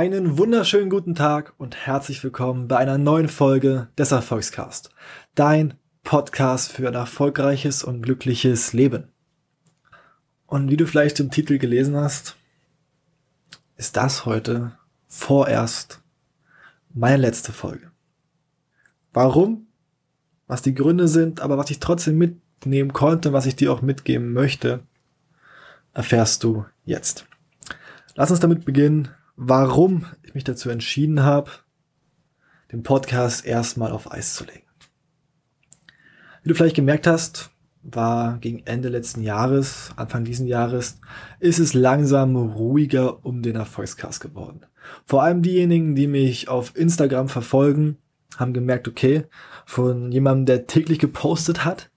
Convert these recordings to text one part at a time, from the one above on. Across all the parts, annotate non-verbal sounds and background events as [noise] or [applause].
Einen wunderschönen guten Tag und herzlich willkommen bei einer neuen Folge des Erfolgscast. Dein Podcast für ein erfolgreiches und glückliches Leben. Und wie du vielleicht im Titel gelesen hast, ist das heute vorerst meine letzte Folge. Warum? Was die Gründe sind, aber was ich trotzdem mitnehmen konnte, was ich dir auch mitgeben möchte, erfährst du jetzt. Lass uns damit beginnen, warum ich mich dazu entschieden habe, den Podcast erstmal auf Eis zu legen. Wie du vielleicht gemerkt hast, war gegen Ende letzten Jahres, Anfang diesen Jahres, ist es langsam ruhiger um den Erfolgscast geworden. Vor allem diejenigen, die mich auf Instagram verfolgen, haben gemerkt, okay, von jemandem, der täglich gepostet hat,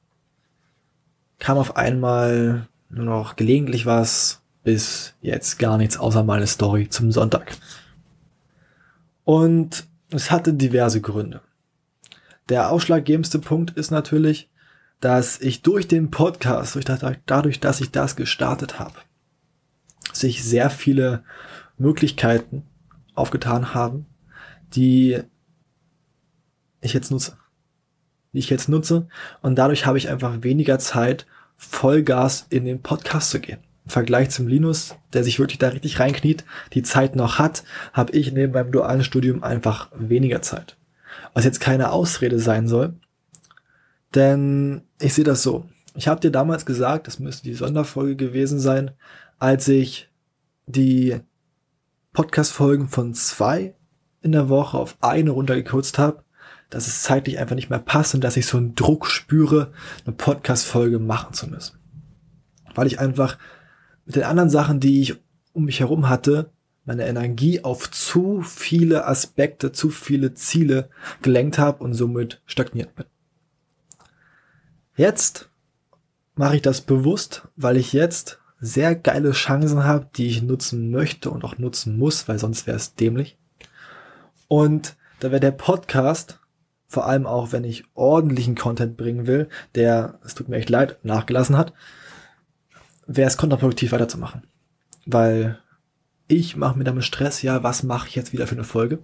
kam auf einmal nur noch gelegentlich was, bis jetzt gar nichts außer meine Story zum Sonntag. Und es hatte diverse Gründe. Der ausschlaggebendste Punkt ist natürlich, dass ich durch den Podcast, durch das, dadurch, dass ich das gestartet habe, sich sehr viele Möglichkeiten aufgetan haben, die ich jetzt nutze. Die ich jetzt nutze. Und dadurch habe ich einfach weniger Zeit, Vollgas in den Podcast zu gehen. Im Vergleich zum Linus, der sich wirklich da richtig reinkniet, die Zeit noch hat, habe ich neben meinem dualen Studium einfach weniger Zeit. Was jetzt keine Ausrede sein soll, denn ich sehe das so. Ich habe dir damals gesagt, das müsste die Sonderfolge gewesen sein, als ich die Podcast-Folgen von zwei in der Woche auf eine runtergekürzt habe, dass es zeitlich einfach nicht mehr passt und dass ich so einen Druck spüre, eine Podcast-Folge machen zu müssen. Weil ich einfach mit den anderen Sachen, die ich um mich herum hatte, meine Energie auf zu viele Aspekte, zu viele Ziele gelenkt habe und somit stagniert bin. Jetzt mache ich das bewusst, weil ich jetzt sehr geile Chancen habe, die ich nutzen möchte und auch nutzen muss, weil sonst wäre es dämlich. Und da wäre der Podcast, vor allem auch wenn ich ordentlichen Content bringen will, der, es tut mir echt leid, nachgelassen hat, wäre es kontraproduktiv weiterzumachen. Weil ich mache mir damit Stress, ja, was mache ich jetzt wieder für eine Folge?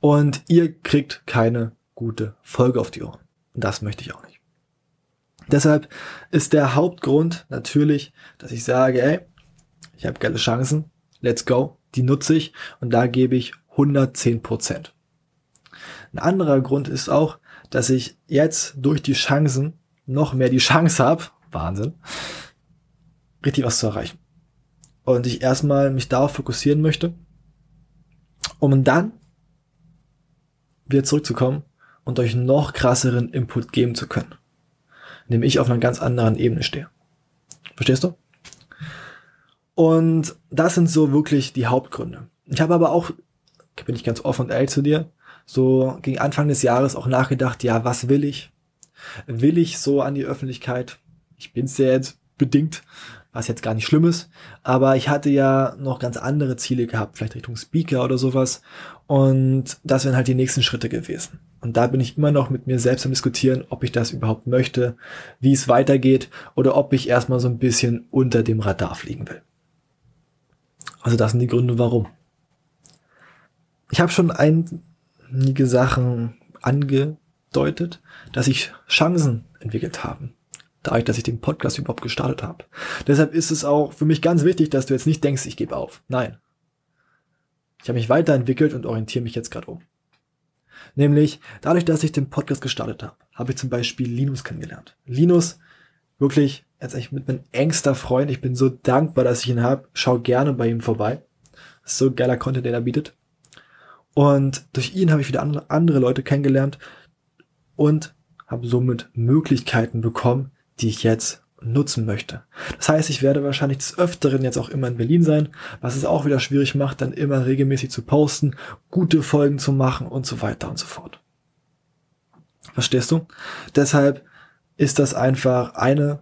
Und ihr kriegt keine gute Folge auf die Ohren. Und das möchte ich auch nicht. Deshalb ist der Hauptgrund natürlich, dass ich sage, ey, ich habe geile Chancen, let's go, die nutze ich und da gebe ich 110 Prozent. Ein anderer Grund ist auch, dass ich jetzt durch die Chancen noch mehr die Chance habe, Wahnsinn, richtig was zu erreichen. Und ich erstmal mich darauf fokussieren möchte, um dann wieder zurückzukommen und euch noch krasseren Input geben zu können. Indem ich auf einer ganz anderen Ebene stehe. Verstehst du? Und das sind so wirklich die Hauptgründe. Ich habe aber auch, bin ich ganz offen und ehrlich zu dir, so gegen Anfang des Jahres auch nachgedacht, ja, was will ich? Will ich so an die Öffentlichkeit? Ich bin's ja jetzt bedingt, was jetzt gar nicht schlimm ist, aber ich hatte ja noch ganz andere Ziele gehabt, vielleicht Richtung Speaker oder sowas und das wären halt die nächsten Schritte gewesen. Und da bin ich immer noch mit mir selbst am diskutieren, ob ich das überhaupt möchte, wie es weitergeht oder ob ich erstmal so ein bisschen unter dem Radar fliegen will. Also das sind die Gründe, warum. Ich habe schon einige Sachen angedeutet, dass sich Chancen entwickelt haben dadurch, dass ich den Podcast überhaupt gestartet habe. Deshalb ist es auch für mich ganz wichtig, dass du jetzt nicht denkst, ich gebe auf. Nein. Ich habe mich weiterentwickelt und orientiere mich jetzt gerade um. Nämlich dadurch, dass ich den Podcast gestartet habe, habe ich zum Beispiel Linus kennengelernt. Linus, wirklich, jetzt echt mit meinem engster Freund. Ich bin so dankbar, dass ich ihn habe. Schau gerne bei ihm vorbei. So geiler Content, den er bietet. Und durch ihn habe ich wieder andere Leute kennengelernt und habe somit Möglichkeiten bekommen, die ich jetzt nutzen möchte. Das heißt, ich werde wahrscheinlich des Öfteren jetzt auch immer in Berlin sein, was es auch wieder schwierig macht, dann immer regelmäßig zu posten, gute Folgen zu machen und so weiter und so fort. Verstehst du? Deshalb ist das einfach eine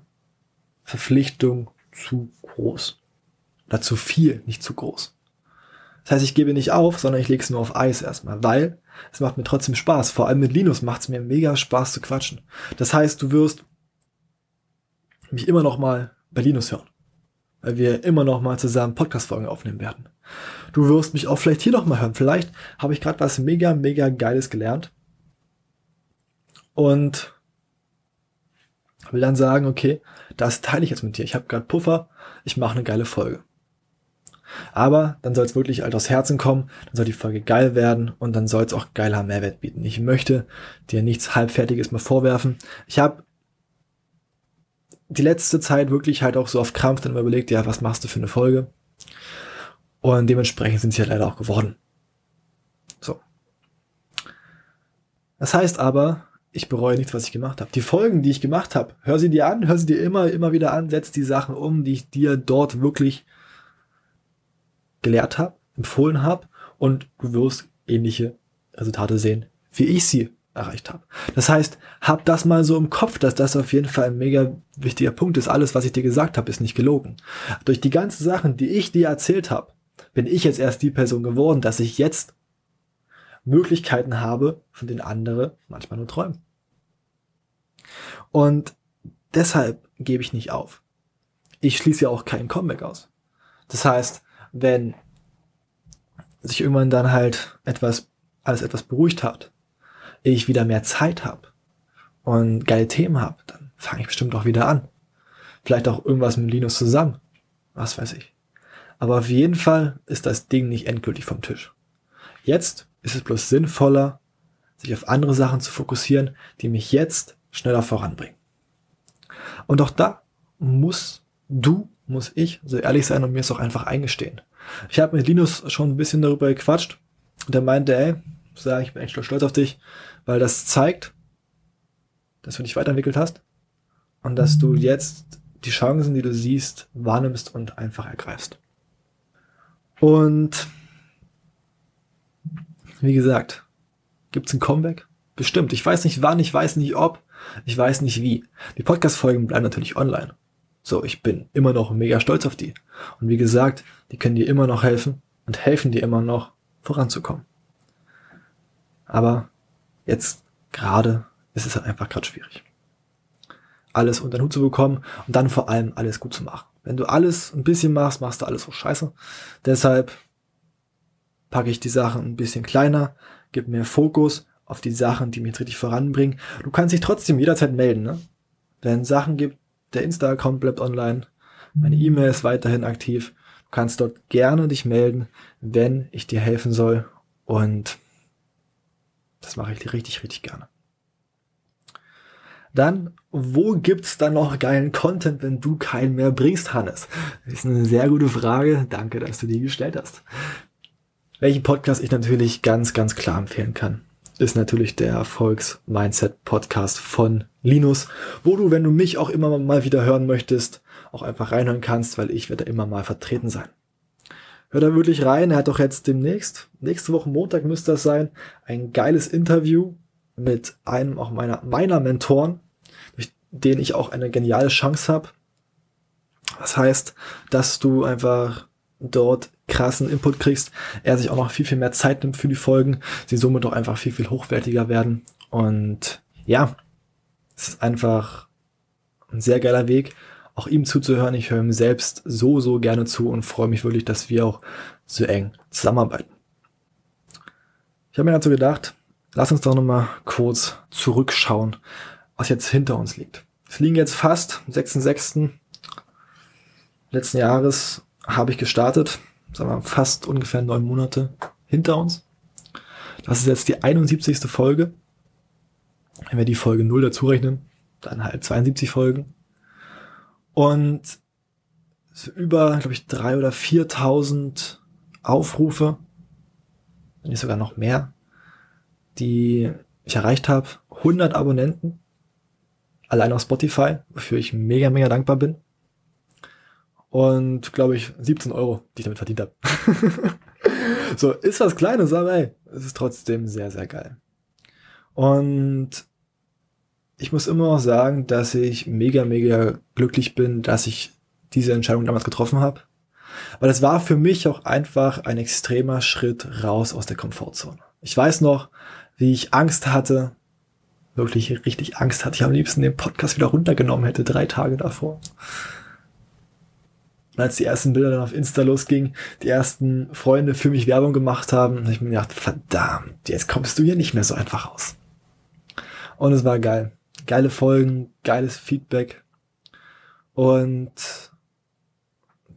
Verpflichtung zu groß. Oder zu viel, nicht zu groß. Das heißt, ich gebe nicht auf, sondern ich lege es nur auf Eis erstmal, weil es macht mir trotzdem Spaß. Vor allem mit Linus macht es mir mega Spaß zu quatschen. Das heißt, du wirst mich immer noch mal bei Linus hören. weil wir immer noch mal zusammen Podcast-Folgen aufnehmen werden. Du wirst mich auch vielleicht hier noch mal hören. Vielleicht habe ich gerade was mega, mega Geiles gelernt. Und will dann sagen, okay, das teile ich jetzt mit dir. Ich habe gerade Puffer, ich mache eine geile Folge. Aber dann soll es wirklich halt aus Herzen kommen, dann soll die Folge geil werden und dann soll es auch geiler Mehrwert bieten. Ich möchte dir nichts Halbfertiges mehr vorwerfen. Ich habe die letzte Zeit wirklich halt auch so auf Krampf dann überlegt, ja, was machst du für eine Folge? Und dementsprechend sind sie ja leider auch geworden. So. Das heißt aber, ich bereue nichts, was ich gemacht habe. Die Folgen, die ich gemacht habe, hör sie dir an, hör sie dir immer, immer wieder an, setz die Sachen um, die ich dir dort wirklich gelehrt habe, empfohlen habe und du wirst ähnliche Resultate sehen, wie ich sie erreicht habe. Das heißt, hab das mal so im Kopf, dass das auf jeden Fall ein mega wichtiger Punkt ist. Alles, was ich dir gesagt habe, ist nicht gelogen. Durch die ganzen Sachen, die ich dir erzählt habe, bin ich jetzt erst die Person geworden, dass ich jetzt Möglichkeiten habe, von denen andere manchmal nur träumen. Und deshalb gebe ich nicht auf. Ich schließe ja auch kein Comeback aus. Das heißt, wenn sich irgendwann dann halt etwas, alles etwas beruhigt hat, ich wieder mehr Zeit habe und geile Themen habe, dann fange ich bestimmt auch wieder an. Vielleicht auch irgendwas mit Linus zusammen. Was weiß ich. Aber auf jeden Fall ist das Ding nicht endgültig vom Tisch. Jetzt ist es bloß sinnvoller, sich auf andere Sachen zu fokussieren, die mich jetzt schneller voranbringen. Und auch da muss du, muss ich so ehrlich sein und mir es auch einfach eingestehen. Ich habe mit Linus schon ein bisschen darüber gequatscht und er meinte, ey, sag, ich bin echt stolz auf dich, weil das zeigt, dass du dich weiterentwickelt hast und dass du jetzt die Chancen, die du siehst, wahrnimmst und einfach ergreifst. Und wie gesagt, gibt's ein Comeback? Bestimmt. Ich weiß nicht wann, ich weiß nicht ob, ich weiß nicht wie. Die Podcast-Folgen bleiben natürlich online. So, ich bin immer noch mega stolz auf die. Und wie gesagt, die können dir immer noch helfen und helfen dir immer noch voranzukommen. Aber jetzt gerade ist es halt einfach gerade schwierig. Alles unter den Hut zu bekommen und dann vor allem alles gut zu machen. Wenn du alles ein bisschen machst, machst du alles so scheiße. Deshalb packe ich die Sachen ein bisschen kleiner, gib mehr Fokus auf die Sachen, die mich richtig voranbringen. Du kannst dich trotzdem jederzeit melden, ne? Wenn es Sachen gibt, der Insta-Account bleibt online, meine E-Mail ist weiterhin aktiv. Du kannst dort gerne dich melden, wenn ich dir helfen soll. Und das mache ich richtig, richtig gerne. Dann, wo gibt's dann noch geilen Content, wenn du keinen mehr bringst, Hannes? Das ist eine sehr gute Frage. Danke, dass du die gestellt hast. Welchen Podcast ich natürlich ganz, ganz klar empfehlen kann, ist natürlich der Erfolgs-Mindset-Podcast von Linus, wo du, wenn du mich auch immer mal wieder hören möchtest, auch einfach reinhören kannst, weil ich werde immer mal vertreten sein. Hör da wirklich rein, er hat doch jetzt demnächst, nächste Woche Montag müsste das sein, ein geiles Interview mit einem auch meiner, meiner Mentoren, durch den ich auch eine geniale Chance habe. Das heißt, dass du einfach dort krassen Input kriegst, er sich auch noch viel, viel mehr Zeit nimmt für die Folgen, sie somit auch einfach viel, viel hochwertiger werden. Und ja, es ist einfach ein sehr geiler Weg, auch ihm zuzuhören. Ich höre ihm selbst so, so gerne zu und freue mich wirklich, dass wir auch so eng zusammenarbeiten. Ich habe mir dazu gedacht, lass uns doch nochmal kurz zurückschauen, was jetzt hinter uns liegt. Es liegen jetzt fast 6.6. letzten Jahres habe ich gestartet sagen wir, fast ungefähr neun Monate hinter uns. Das ist jetzt die 71. Folge. Wenn wir die Folge 0 dazu rechnen, dann halt 72 Folgen. Und über, glaube ich, drei oder 4.000 Aufrufe, wenn nicht sogar noch mehr, die ich erreicht habe. 100 Abonnenten, allein auf Spotify, wofür ich mega, mega dankbar bin und glaube ich 17 Euro, die ich damit verdient habe. [laughs] so, ist was Kleines, aber ey, es ist trotzdem sehr, sehr geil. Und ich muss immer noch sagen, dass ich mega, mega glücklich bin, dass ich diese Entscheidung damals getroffen habe. Weil es war für mich auch einfach ein extremer Schritt raus aus der Komfortzone. Ich weiß noch, wie ich Angst hatte, wirklich richtig Angst hatte. Ich am liebsten den Podcast wieder runtergenommen hätte, drei Tage davor Und als die ersten Bilder dann auf Insta losgingen, die ersten Freunde für mich Werbung gemacht haben, habe ich mir gedacht, verdammt, jetzt kommst du hier nicht mehr so einfach raus. Und es war geil. Geile Folgen, geiles Feedback. Und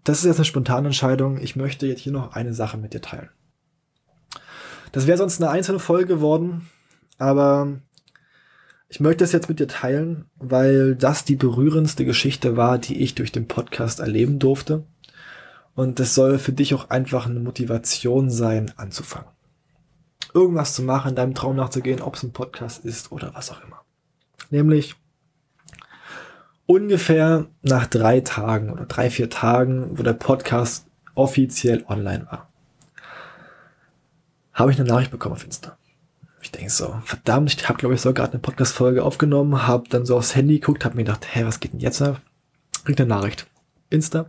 das ist jetzt eine spontane Entscheidung. Ich möchte jetzt hier noch eine Sache mit dir teilen. Das wäre sonst eine einzelne Folge geworden, aber ich möchte es jetzt mit dir teilen, weil das die berührendste Geschichte war, die ich durch den Podcast erleben durfte. Und es soll für dich auch einfach eine Motivation sein, anzufangen. Irgendwas zu machen, deinem Traum nachzugehen, ob es ein Podcast ist oder was auch immer. Nämlich ungefähr nach drei Tagen oder drei, vier Tagen, wo der Podcast offiziell online war, habe ich eine Nachricht bekommen auf Insta. Ich denke so, verdammt, ich habe, glaube ich, so gerade eine Podcast-Folge aufgenommen, habe dann so aufs Handy geguckt, habe mir gedacht, hä, was geht denn jetzt ab? Krieg eine Nachricht. Insta.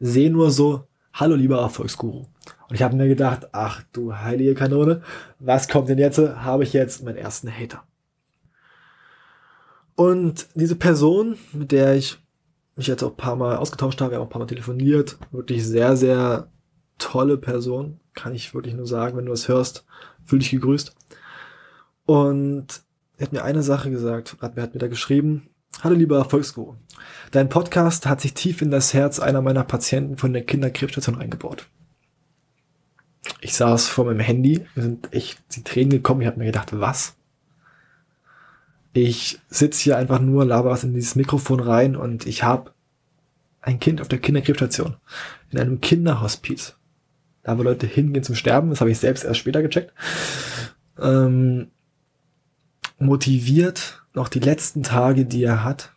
Sehe nur so, hallo lieber Erfolgsguru. Und ich habe mir gedacht, ach du heilige Kanone, was kommt denn jetzt? Habe ich jetzt meinen ersten Hater. Und diese Person, mit der ich mich jetzt auch ein paar Mal ausgetauscht habe, wir auch ein paar Mal telefoniert, wirklich sehr, sehr tolle Person, kann ich wirklich nur sagen, wenn du was hörst, fühl dich gegrüßt. Und er hat mir eine Sache gesagt, hat mir, hat mir da geschrieben, Hallo lieber Erfolgsguru, dein Podcast hat sich tief in das Herz einer meiner Patienten von der Kinderkrebsstation eingebaut. Ich saß vor meinem Handy, mir sind echt die Tränen gekommen, ich habe mir gedacht, was? Ich sitze hier einfach nur, laber was in dieses Mikrofon rein und ich habe ein Kind auf der Kinderkrebsstation, in einem Kinderhospiz. Da wo Leute hingehen zum Sterben, das habe ich selbst erst später gecheckt. Ähm, motiviert, noch die letzten Tage, die er hat,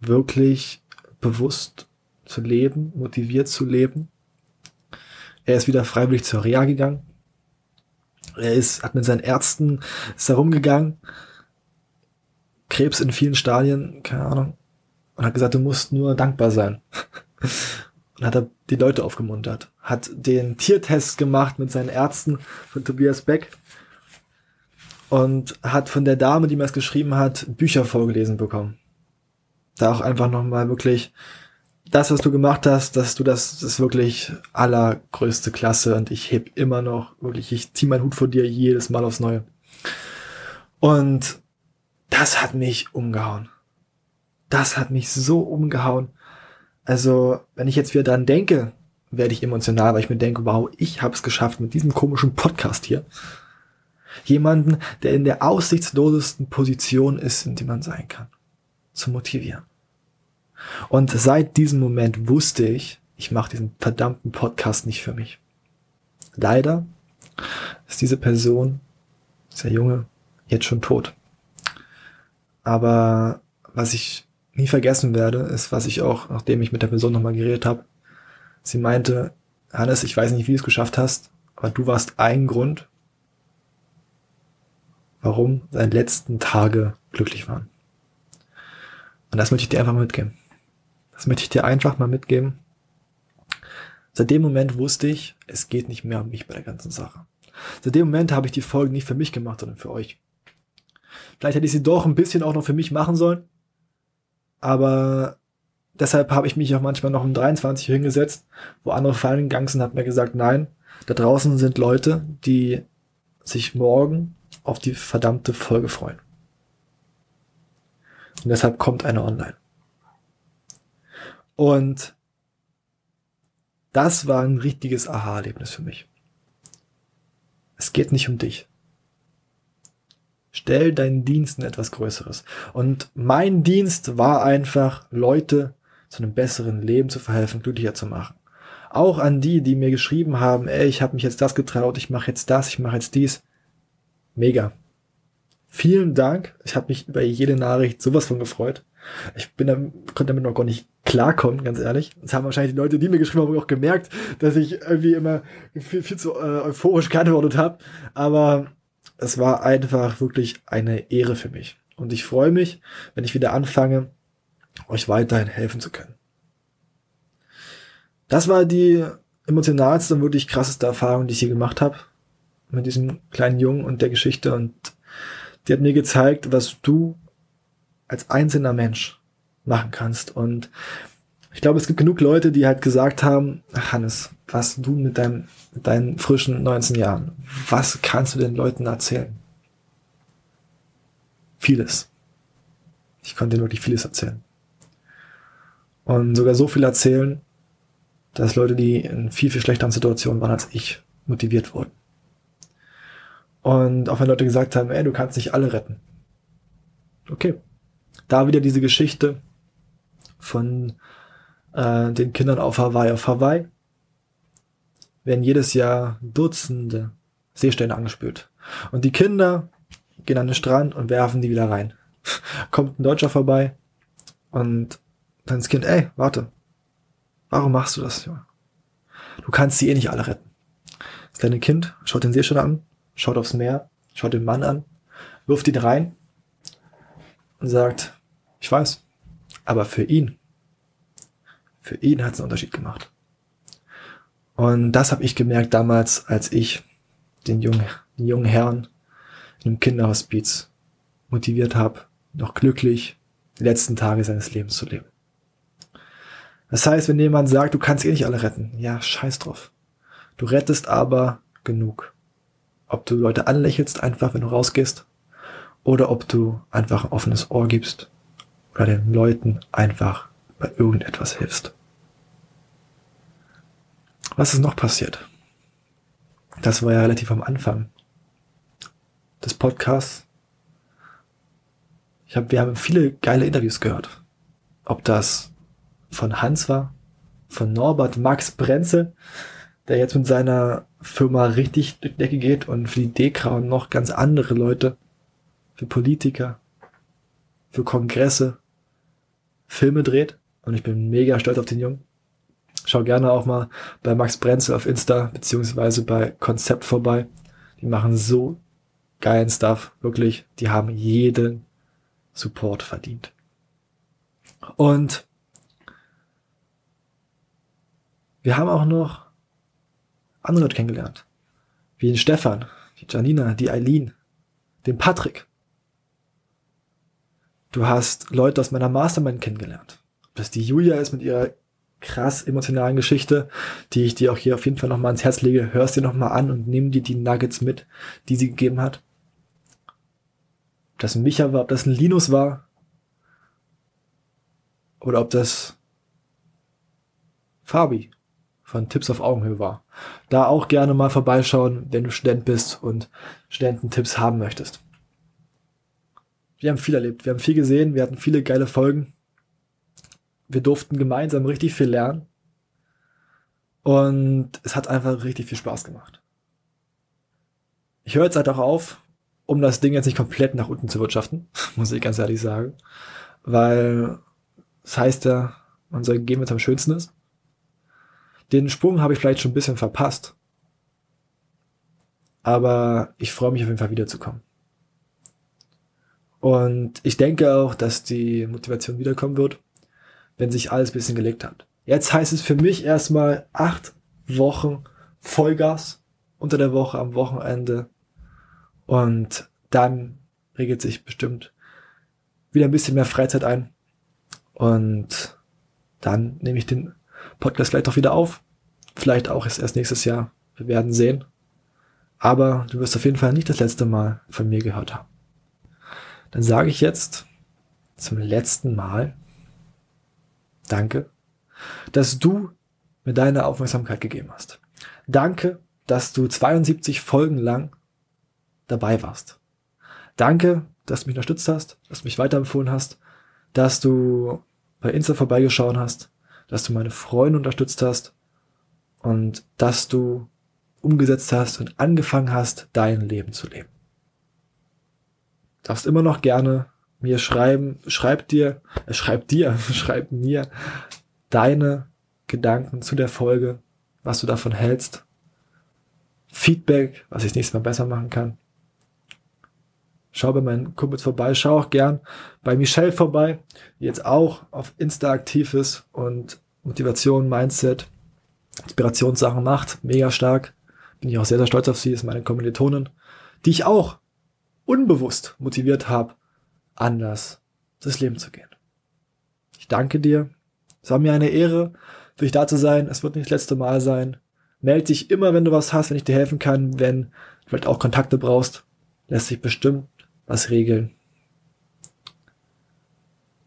wirklich bewusst zu leben, motiviert zu leben. Er ist wieder freiwillig zur Reha gegangen. Er ist, hat mit seinen Ärzten, ist da rumgegangen. Krebs in vielen Stadien, keine Ahnung. Und hat gesagt, du musst nur dankbar sein. [laughs] und hat er die Leute aufgemuntert. Hat den Tiertest gemacht mit seinen Ärzten von Tobias Beck und hat von der Dame, die mir das geschrieben hat, Bücher vorgelesen bekommen. Da auch einfach nochmal wirklich das, was du gemacht hast, dass du das, das ist wirklich allergrößte Klasse und ich heb immer noch wirklich, ich zieh meinen Hut vor dir jedes Mal aufs Neue. Und das hat mich umgehauen. Das hat mich so umgehauen. Also, wenn ich jetzt wieder dran denke, werde ich emotional, weil ich mir denke, wow, ich habe es geschafft mit diesem komischen Podcast hier Jemanden, der in der aussichtslosesten Position ist, in die man sein kann. Zu motivieren. Und seit diesem Moment wusste ich, ich mache diesen verdammten Podcast nicht für mich. Leider ist diese Person, dieser Junge, jetzt schon tot. Aber was ich nie vergessen werde, ist, was ich auch, nachdem ich mit der Person nochmal geredet habe, sie meinte, Hannes, ich weiß nicht, wie du es geschafft hast, aber du warst ein Grund, warum seine letzten Tage glücklich waren. Und das möchte ich dir einfach mitgeben. Das möchte ich dir einfach mal mitgeben. Seit dem Moment wusste ich, es geht nicht mehr um mich bei der ganzen Sache. Seit dem Moment habe ich die Folgen nicht für mich gemacht, sondern für euch. Vielleicht hätte ich sie doch ein bisschen auch noch für mich machen sollen. Aber deshalb habe ich mich auch manchmal noch um 23 Uhr hingesetzt, wo andere fallen gegangen sind, hat mir gesagt, nein, da draußen sind Leute, die sich morgen auf die verdammte Folge freuen. Und deshalb kommt eine online. Und das war ein richtiges Aha-Erlebnis für mich. Es geht nicht um dich. Stell deinen Dienst in etwas Größeres. Und mein Dienst war einfach, Leute zu einem besseren Leben zu verhelfen, glücklicher zu machen. Auch an die, die mir geschrieben haben, ey, ich habe mich jetzt das getraut, ich mache jetzt das, ich mache jetzt dies. Mega. Vielen Dank. Ich habe mich über jede Nachricht sowas von gefreut. Ich bin da, konnte damit noch gar nicht klarkommen, ganz ehrlich. Das haben wahrscheinlich die Leute, die mir geschrieben haben, auch gemerkt, dass ich irgendwie immer viel, viel zu äh, euphorisch geantwortet habe. Aber es war einfach wirklich eine Ehre für mich. Und ich freue mich, wenn ich wieder anfange, euch weiterhin helfen zu können. Das war die emotionalste und wirklich krasseste Erfahrung, die ich hier gemacht habe mit diesem kleinen Jungen und der Geschichte und die hat mir gezeigt, was du als einzelner Mensch machen kannst. Und Ich glaube, es gibt genug Leute, die halt gesagt haben, Hannes, was du mit, deinem, mit deinen frischen 19 Jahren, was kannst du den Leuten erzählen? Vieles. Ich konnte wirklich vieles erzählen. Und sogar so viel erzählen, dass Leute, die in viel, viel schlechteren Situationen waren als ich, motiviert wurden. Und auch wenn Leute gesagt haben, ey, du kannst nicht alle retten. Okay. Da wieder diese Geschichte von äh, den Kindern auf Hawaii. Auf Hawaii werden jedes Jahr Dutzende Seestellen angespült. Und die Kinder gehen an den Strand und werfen die wieder rein. [laughs] Kommt ein Deutscher vorbei und dann das Kind, ey, warte. Warum machst du das? Du kannst sie eh nicht alle retten. Das kleine Kind schaut den Seestern an, schaut aufs Meer, schaut den Mann an, wirft ihn rein und sagt, ich weiß, aber für ihn, für ihn hat es einen Unterschied gemacht. Und das habe ich gemerkt damals, als ich den jungen, den jungen Herrn in einem Kinderhospiz motiviert habe, noch glücklich die letzten Tage seines Lebens zu leben. Das heißt, wenn jemand sagt, du kannst eh nicht alle retten, ja, scheiß drauf. Du rettest aber genug. Ob du Leute anlächelst einfach, wenn du rausgehst, oder ob du einfach ein offenes Ohr gibst oder den Leuten einfach bei irgendetwas hilfst. Was ist noch passiert? Das war ja relativ am Anfang des Podcasts. Ich hab, wir haben viele geile Interviews gehört. Ob das von Hans war, von Norbert Max Brenzel, der jetzt mit seiner Firma richtig durch die Decke geht und für die Dekra und noch ganz andere Leute, für Politiker, für Kongresse, Filme dreht. Und ich bin mega stolz auf den Jungen. Schau gerne auch mal bei Max Brenzel auf Insta beziehungsweise bei Konzept vorbei. Die machen so geilen Stuff. Wirklich, die haben jeden Support verdient. Und wir haben auch noch andere Leute kennengelernt. Wie den Stefan, die Janina, die Eileen, den Patrick. Du hast Leute aus meiner Mastermind kennengelernt. Ob das die Julia ist mit ihrer krass emotionalen Geschichte, die ich dir auch hier auf jeden Fall nochmal ans Herz lege. Hörst dir nochmal an und nimm dir die Nuggets mit, die sie gegeben hat. Ob das ein Micha war, ob das ein Linus war. Oder ob das Fabi von Tipps auf Augenhöhe war. Da auch gerne mal vorbeischauen, wenn du Student bist und Studententipps haben möchtest. Wir haben viel erlebt, wir haben viel gesehen, wir hatten viele geile Folgen. Wir durften gemeinsam richtig viel lernen. Und es hat einfach richtig viel Spaß gemacht. Ich höre jetzt halt auch auf, um das Ding jetzt nicht komplett nach unten zu wirtschaften, [laughs] muss ich ganz ehrlich sagen. Weil das heißt ja, man soll gehen, wenn es am schönsten ist. Den Sprung habe ich vielleicht schon ein bisschen verpasst. Aber ich freue mich auf jeden Fall wiederzukommen. Und ich denke auch, dass die Motivation wiederkommen wird, wenn sich alles ein bisschen gelegt hat. Jetzt heißt es für mich erstmal acht Wochen Vollgas unter der Woche am Wochenende. Und dann regelt sich bestimmt wieder ein bisschen mehr Freizeit ein. Und dann nehme ich den Podcast vielleicht auch wieder auf. Vielleicht auch erst nächstes Jahr. Wir werden sehen. Aber du wirst auf jeden Fall nicht das letzte Mal von mir gehört haben. Dann sage ich jetzt zum letzten Mal Danke, dass du mir deine Aufmerksamkeit gegeben hast. Danke, dass du 72 Folgen lang dabei warst. Danke, dass du mich unterstützt hast, dass du mich weiterempfohlen hast, dass du bei Insta vorbeigeschaut hast, dass du meine Freunde unterstützt hast und dass du umgesetzt hast und angefangen hast, dein Leben zu leben. Darfst immer noch gerne mir schreiben, schreib dir, äh, schreib dir, [laughs] schreib mir deine Gedanken zu der Folge, was du davon hältst. Feedback, was ich nächstes Mal besser machen kann. Schau bei meinen Kumpels vorbei, schau auch gern bei Michelle vorbei, die jetzt auch auf Insta aktiv ist und Motivation, Mindset, Inspirationssachen macht, mega stark. Bin ich auch sehr, sehr stolz auf sie, ist meine Kommilitonin, die ich auch unbewusst motiviert habe, anders das Leben zu gehen. Ich danke dir Es war mir eine Ehre, für dich da zu sein. Es wird nicht das letzte Mal sein. Meld dich immer, wenn du was hast, wenn ich dir helfen kann, wenn du vielleicht auch Kontakte brauchst. Lässt sich bestimmt was regeln.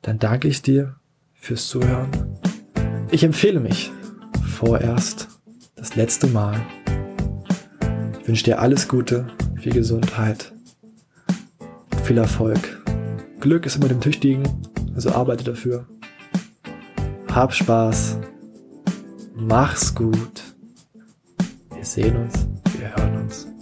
Dann danke ich dir fürs Zuhören. Ich empfehle mich vorerst das letzte Mal. Ich wünsche dir alles Gute, viel Gesundheit, viel Erfolg. Glück ist immer dem Tüchtigen, also arbeite dafür. Hab Spaß. Mach's gut. Wir sehen uns, wir hören uns.